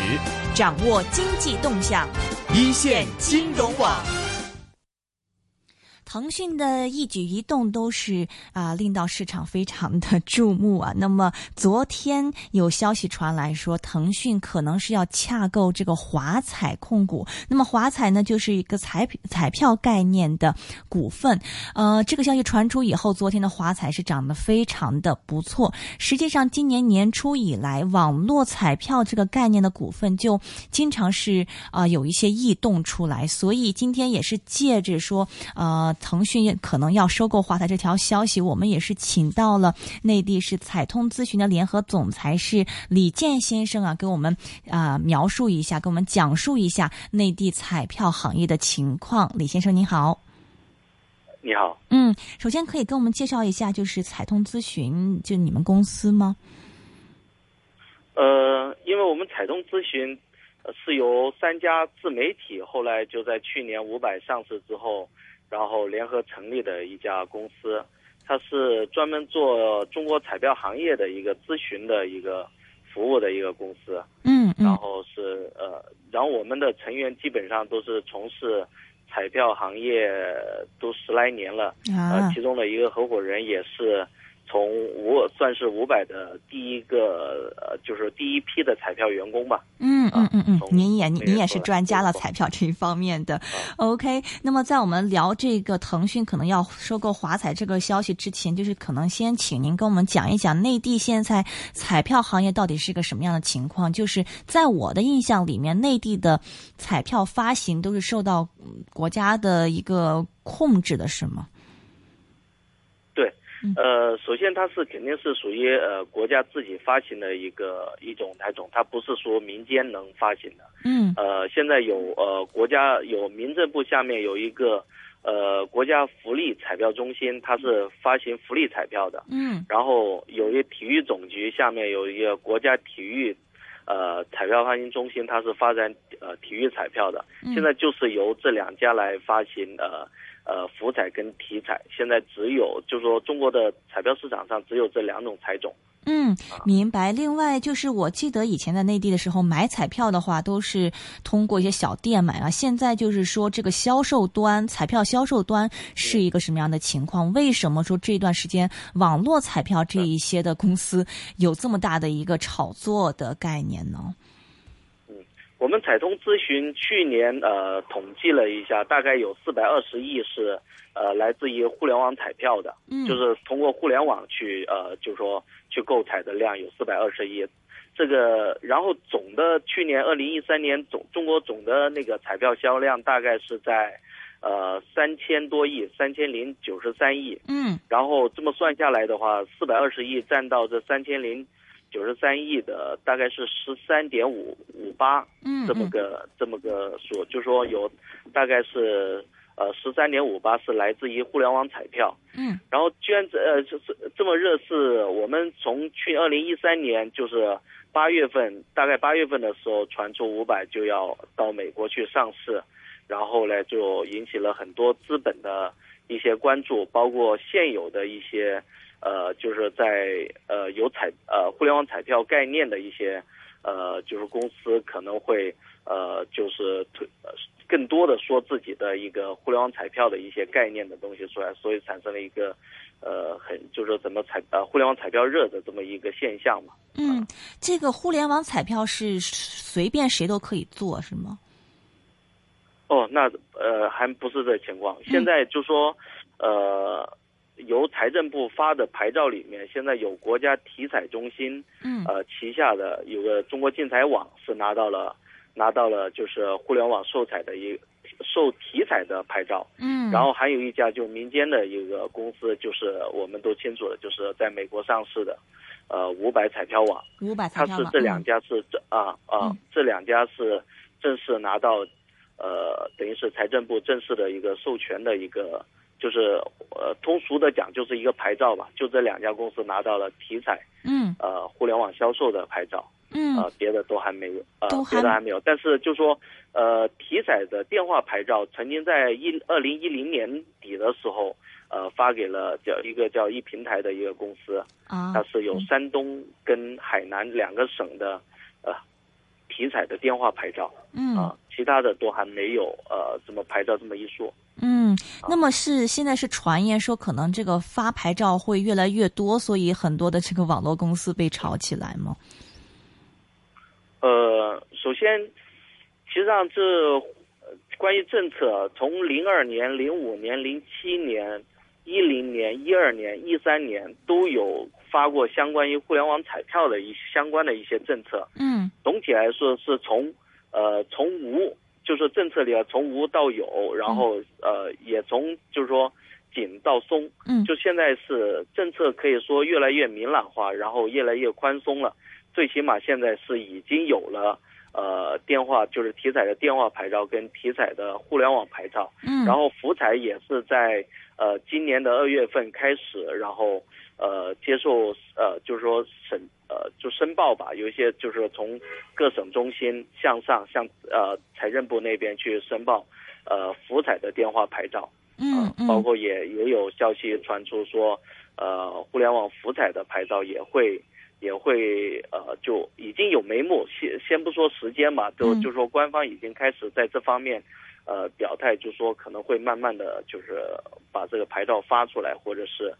实，掌握经济动向，一线金融网。腾讯的一举一动都是啊，令到市场非常的注目啊。那么昨天有消息传来说，腾讯可能是要洽购这个华彩控股。那么华彩呢，就是一个彩彩票概念的股份。呃，这个消息传出以后，昨天的华彩是涨得非常的不错。实际上，今年年初以来，网络彩票这个概念的股份就经常是啊有一些异动出来。所以今天也是借着说呃。腾讯可能要收购华彩这条消息，我们也是请到了内地是彩通咨询的联合总裁是李健先生啊，给我们啊描述一下，给我们讲述一下内地彩票行业的情况。李先生您好，你好，嗯，首先可以跟我们介绍一下，就是彩通咨询就你们公司吗？呃，因为我们彩通咨询是由三家自媒体，后来就在去年五百上市之后。然后联合成立的一家公司，它是专门做中国彩票行业的一个咨询的一个服务的一个公司。嗯然后是呃，然后我们的成员基本上都是从事彩票行业都十来年了。啊。呃，其中的一个合伙人也是。从五算是五百的第一个呃，就是第一批的彩票员工吧。嗯嗯嗯嗯，您也您也是专家了，彩票这一方面的。OK，那么在我们聊这个腾讯可能要收购华彩这个消息之前，就是可能先请您跟我们讲一讲内地现在彩票行业到底是一个什么样的情况。就是在我的印象里面，内地的彩票发行都是受到国家的一个控制的，是吗？对呃，首先它是肯定是属于呃国家自己发行的一个一种台种，它不是说民间能发行的。嗯。呃，现在有呃国家有民政部下面有一个呃国家福利彩票中心，它是发行福利彩票的。嗯。然后有一个体育总局下面有一个国家体育呃彩票发行中心，它是发展呃体育彩票的。现在就是由这两家来发行呃。呃，福彩跟体彩现在只有，就是说中国的彩票市场上只有这两种彩种。嗯，明白。另外就是我记得以前在内地的时候买彩票的话，都是通过一些小店买啊。现在就是说这个销售端，彩票销售端是一个什么样的情况？为什么说这段时间网络彩票这一些的公司有这么大的一个炒作的概念呢？我们彩通咨询去年呃统计了一下，大概有四百二十亿是呃来自于互联网彩票的，嗯，就是通过互联网去呃就说去购彩的量有四百二十亿，这个然后总的去年二零一三年总中国总的那个彩票销量大概是在呃三千多亿，三千零九十三亿，嗯，然后这么算下来的话，四百二十亿占到这三千零。九十三亿的大概是十三点五五八，嗯，这么个这么个数，就说有大概是呃十三点五八是来自于互联网彩票，嗯，然后居然这呃就是这么热是我们从去二零一三年就是八月份大概八月份的时候传出五百就要到美国去上市，然后呢就引起了很多资本的一些关注，包括现有的一些。呃，就是在呃有彩呃互联网彩票概念的一些呃就是公司可能会呃就是推更多的说自己的一个互联网彩票的一些概念的东西出来，所以产生了一个呃很就是怎么彩呃互联网彩票热的这么一个现象嘛。嗯，这个互联网彩票是随便谁都可以做是吗？哦，那呃还不是这情况，现在就说呃。由财政部发的牌照里面，现在有国家体彩中心，嗯，呃，旗下的有个中国竞彩网是拿到了，拿到了就是互联网售彩的一售体彩的牌照，嗯，然后还有一家就民间的一个公司，就是我们都清楚的，就是在美国上市的，呃，五百彩票网，五百。彩票网，它是这两家是这啊啊，这两家是正式拿到，呃，等于是财政部正式的一个授权的一个。就是呃，通俗的讲，就是一个牌照吧。就这两家公司拿到了体彩，嗯，呃，互联网销售的牌照，嗯，呃，别的都还没有，呃，别的还没有。但是就说，呃，体彩的电话牌照，曾经在一二零一零年底的时候，呃，发给了叫一个叫一平台的一个公司，啊，它是有山东跟海南两个省的，呃，体彩的电话牌照，嗯啊，其他的都还没有呃怎么牌照这么一说。嗯，那么是现在是传言说可能这个发牌照会越来越多，所以很多的这个网络公司被炒起来吗？呃，首先，其实上这呃关于政策，从零二年、零五年、零七年、一零年、一二年、一三年都有发过相关于互联网彩票的一相关的一些政策。嗯总体来说是从呃从无，就是政策里啊从无到有，然后呃也从就是说紧到松，嗯就现在是政策可以说越来越明朗化，然后越来越宽松了。最起码现在是已经有了呃电话就是体彩的电话牌照跟体彩的互联网牌照，嗯，然后福彩也是在呃今年的二月份开始，然后呃接受呃就是说审呃就申报吧，有一些就是从各省中心向上向呃财政部那边去申报呃福彩的电话牌照，嗯嗯，包括也也有消息传出说呃互联网福彩的牌照也会。也会呃，就已经有眉目，先先不说时间嘛，就嗯就说官方已经开始在这方面呃表态，就说可能会慢慢的就是把这个牌照发出来，或者是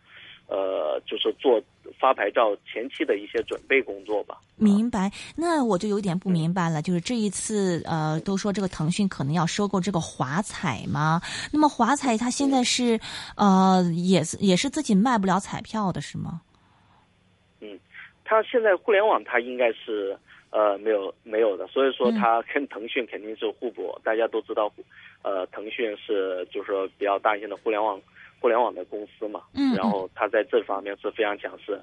呃就是做发牌照前期的一些准备工作吧。明白，那我就有点不明白了，就是这一次呃，都说这个腾讯可能要收购这个华彩吗，那么华彩它现在是呃也是也是自己卖不了彩票的是吗？嗯它现在互联网它应该是呃没有没有的，所以说嗯它跟腾讯肯定是互补。大家都知道，呃，腾讯是就是说比较大型的互联网互联网的公司嘛，嗯然后它在这方面是非常强势。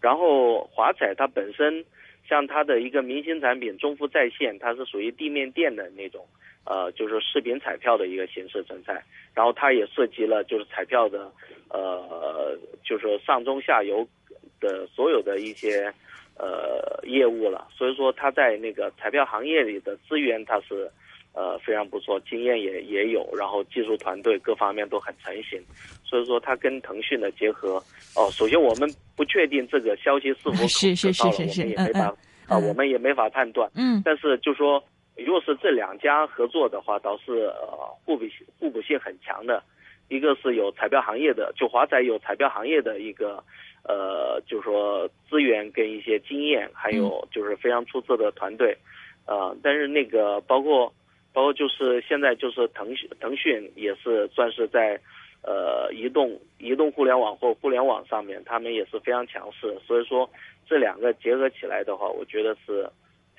然后华彩它本身像它的一个明星产品中福在线，它是属于地面店的那种。呃，就是视频彩票的一个形式存在，然后它也涉及了就是彩票的，呃，就是说上中下游的所有的一些呃业务了，所以说它在那个彩票行业里的资源它是呃非常不错，经验也也有，然后技术团队各方面都很成型，所以说它跟腾讯的结合，哦，首先我们不确定这个消息是否是是是是是我们也没法嗯啊、嗯。我们也没法判断，嗯。但是就说，如果是这两家合作的话，倒是呃互补性互补性很强的。一个是有彩票行业的，就华仔有彩票行业的一个呃，就是说资源跟一些经验，还有就是非常出色的团队，呃，但是那个包括包括就是现在就是腾讯腾讯也是算是在呃移动移动互联网或互联网上面，他们也是非常强势，所以说这两个结合起来的话，我觉得是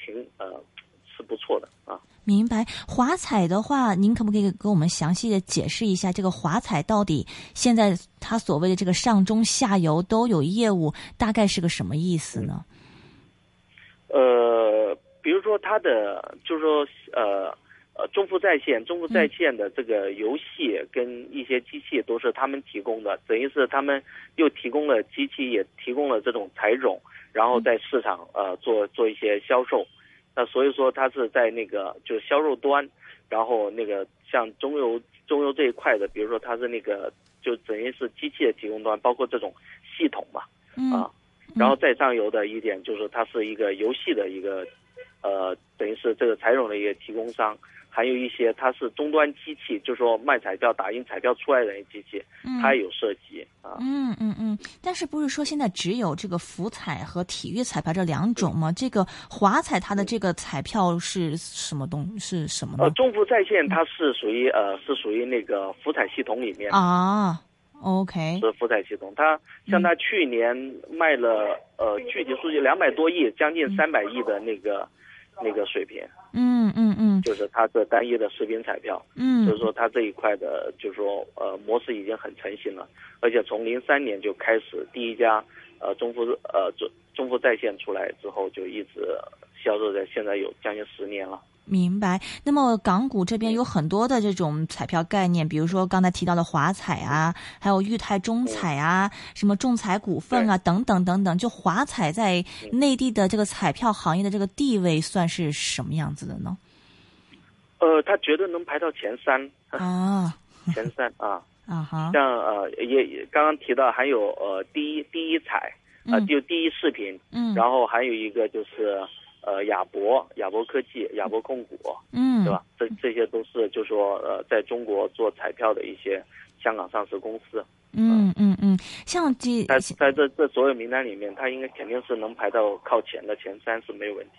挺呃是不错的啊。明白。华彩的话，您可不可以给我们详细的解释一下，这个华彩到底现在它所谓的这个上中下游都有业务，大概是个什么意思呢？呃，比如说它的就是说呃呃中福在线，中福在线的这个游戏跟一些机器都是他们提供的，等于是他们又提供了机器，也提供了这种彩种，然后在市场呃做做一些销售。那所以说它是在那个就是销售端，然后那个像中游中游这一块的，比如说它是那个就等于是机器的提供端，包括这种系统嘛。嗯啊，然后再上游的一点就是它是一个游戏的一个，呃，等于是这个彩种的一个提供商，还有一些它是终端机器，就是说卖彩票、打印彩票出来的那机器，它也有涉及啊。嗯嗯嗯，但是不是说现在只有这个福彩和体育彩票这两种吗？这个华彩它的这个彩票是什么东是什么呃，呢？中福在线它是属于呃是属于那个福彩系统里面啊，OK，是福彩系统，它像它去年卖了呃具体数据两百多亿，将近三百亿的那个那个水平，嗯嗯嗯就是它这单一的视频彩票。嗯，所以说它这一块的，就是说呃模式已经很成型了，而且从零三年就开始第一家呃中福呃中中福在线出来之后，就一直销售在现在有将近十年了。明白。那么港股这边有很多的这种彩票概念，比如说刚才提到的华彩啊，还有裕泰中彩啊，什么众彩股份啊，等等等等。就华彩在内地的这个彩票行业的这个地位算是什么样子的呢？呃，他绝对能排到前三，啊 前三啊。啊哈，像呃也也刚刚提到还有呃第一第一彩，呃嗯就第一视频，嗯，然后还有一个就是呃亚博、亚博科技、亚博控股，嗯，对吧？这这些都是就说呃在中国做彩票的一些香港上市公司。嗯嗯嗯，像这在在这这所有名单里面，它应该肯定是能排到靠前的前三是没有问题。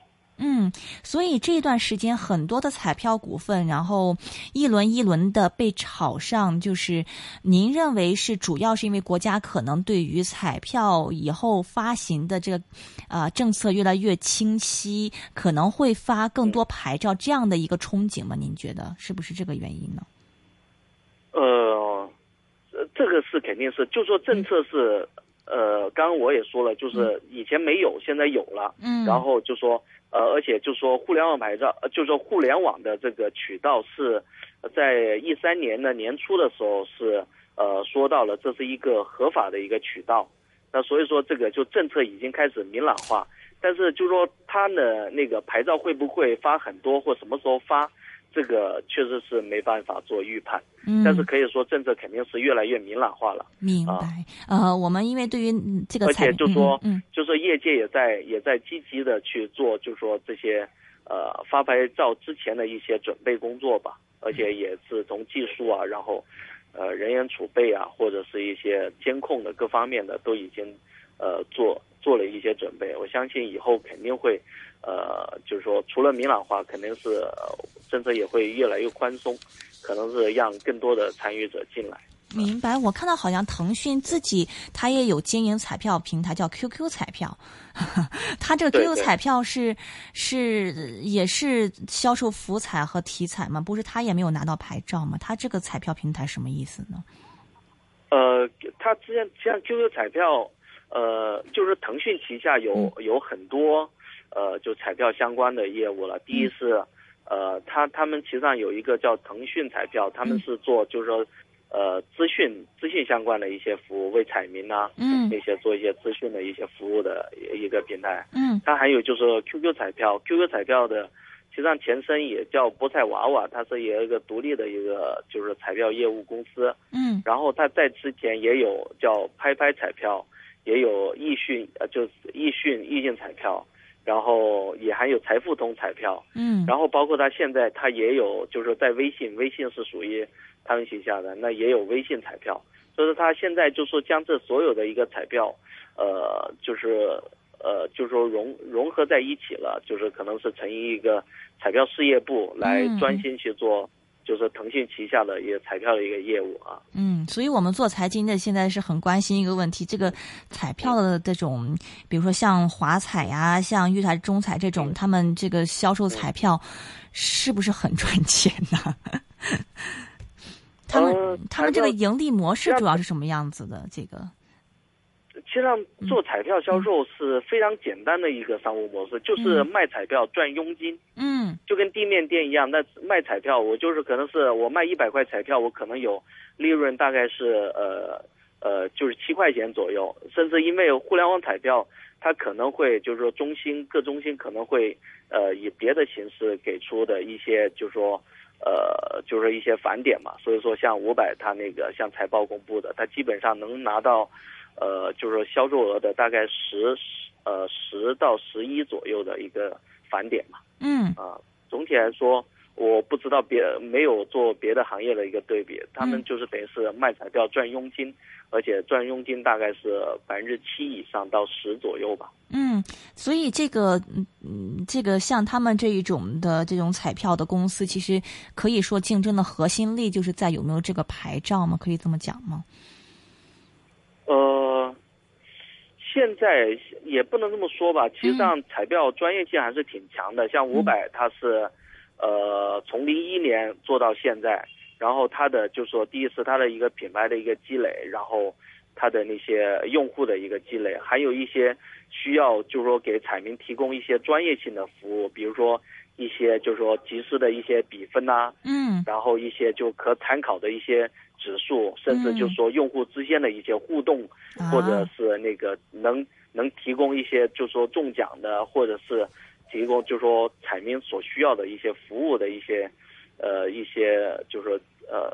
嗯，所以这段时间很多的彩票股份，然后一轮一轮的被炒上，就是您认为是主要是因为国家可能对于彩票以后发行的这个啊、政策越来越清晰，可能会发更多牌照这样的一个憧憬吗？您觉得是不是这个原因呢？呃，这个是肯定是，就说政策是，呃，刚刚我也说了，就是以前没有，现在有了，嗯，然后就说。呃，而且就说互联网牌照，呃，就说互联网的这个渠道是，在一三年的年初的时候是呃说到了这是一个合法的一个渠道，那所以说这个就政策已经开始明朗化，但是就说它呢那个牌照会不会发很多或什么时候发，这个确实是没办法做预判，嗯，但是可以说政策肯定是越来越明朗化了。明白，呃，我们因为对于这个，而且就说，嗯，就说业界也在也在积极的去做，就说这些，呃，发牌照之前的一些准备工作吧，而且也是从技术啊，然后，呃，人员储备啊，或者是一些监控的各方面的都已经，呃，做做了一些准备。我相信以后肯定会，呃，就是说除了明朗化，肯定是、呃、政策也会越来越宽松，可能是让更多的参与者进来。明白，我看到好像腾讯自己它也有经营彩票平台，叫 QQ 彩票。它这个 QQ 彩票是是也是销售福彩和体彩吗？不是，它也没有拿到牌照吗？它这个彩票平台什么意思呢？呃，它之前像 QQ 彩票，呃，就是腾讯旗下有有很多呃就彩票相关的业务了。第一是呃，他他们其实上有一个叫腾讯彩票，他们是做就是说。呃，资讯资讯相关的一些服务，为彩民啊，嗯，那些做一些资讯的一些服务的一个平台，嗯，它还有就是 QQ 彩票，QQ 彩票的，实际上前身也叫博彩娃娃，它是有一个独立的一个就是彩票业务公司，嗯，然后它在之前也有叫拍拍彩票，也有易讯呃就是易讯易讯彩票，然后也还有财富通彩票，嗯，然后包括它现在它也有就是在微信，微信是属于。他们旗下的那也有微信彩票，所以说他现在就说将这所有的一个彩票，呃，就是呃，就是说融融合在一起了，就是可能是成立一个彩票事业部来专心去做，就是腾讯旗下的一个彩票的一个业务啊。嗯，所以我们做财经的现在是很关心一个问题，这个彩票的这种，比如说像华彩呀、像裕泰中彩这种，他们这个销售彩票是不是很赚钱呢？他们、呃、他们这个盈利模式主要是什么样子的？这个，其实上做彩票销售是非常简单的一个商务模式，就是卖彩票赚佣金。嗯，就跟地面店一样，那卖彩票我就是可能是我卖一百块彩票，我可能有利润大概是呃呃就是七块钱左右，甚至因为互联网彩票它可能会就是说中心各中心可能会呃以别的形式给出的一些就是说。呃，就是一些返点嘛，所以说像五百，它那个像财报公布的，它基本上能拿到，呃，就是说销售额的大概十呃十到十一左右的一个返点嘛。嗯。啊，总体来说，我不知道别没有做别的行业的一个对比，他们就是等于是卖彩票赚佣金，而且赚佣金大概是百分之七以上到十左右吧。嗯，所以这个，嗯，这个像他们这一种的这种彩票的公司，其实可以说竞争的核心力就是在有没有这个牌照吗？可以这么讲吗？呃，现在也不能这么说吧。其实上彩票专业性还是挺强的，像五百，它是呃从零一年做到现在，然后它的就是说第一次它的一个品牌的一个积累，然后它的那些用户的一个积累，还有一些。需要就是说给彩民提供一些专业性的服务，比如说一些就是说及时的一些比分呐、嗯，然后一些就可参考的一些指数，甚至就是说用户之间的一些互动，啊。或者是那个能能提供一些就是说中奖的，或者是提供就是说彩民所需要的一些服务的一些呃一些就是说呃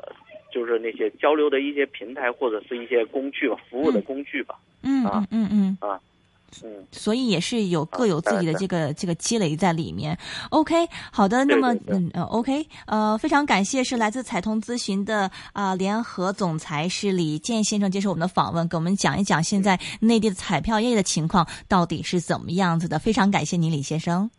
就是那些交流的一些平台或者是一些工具吧，服务的工具吧。嗯嗯嗯嗯。啊。嗯，所以也是有各有自己的这个这个积累在里面。OK，好的，那么嗯呃 OK，呃，非常感谢是来自彩通咨询的啊联合总裁是李健先生接受我们的访问，给我们讲一讲现在内地的彩票业的情况到底是怎么样子的。非常感谢您，李先生。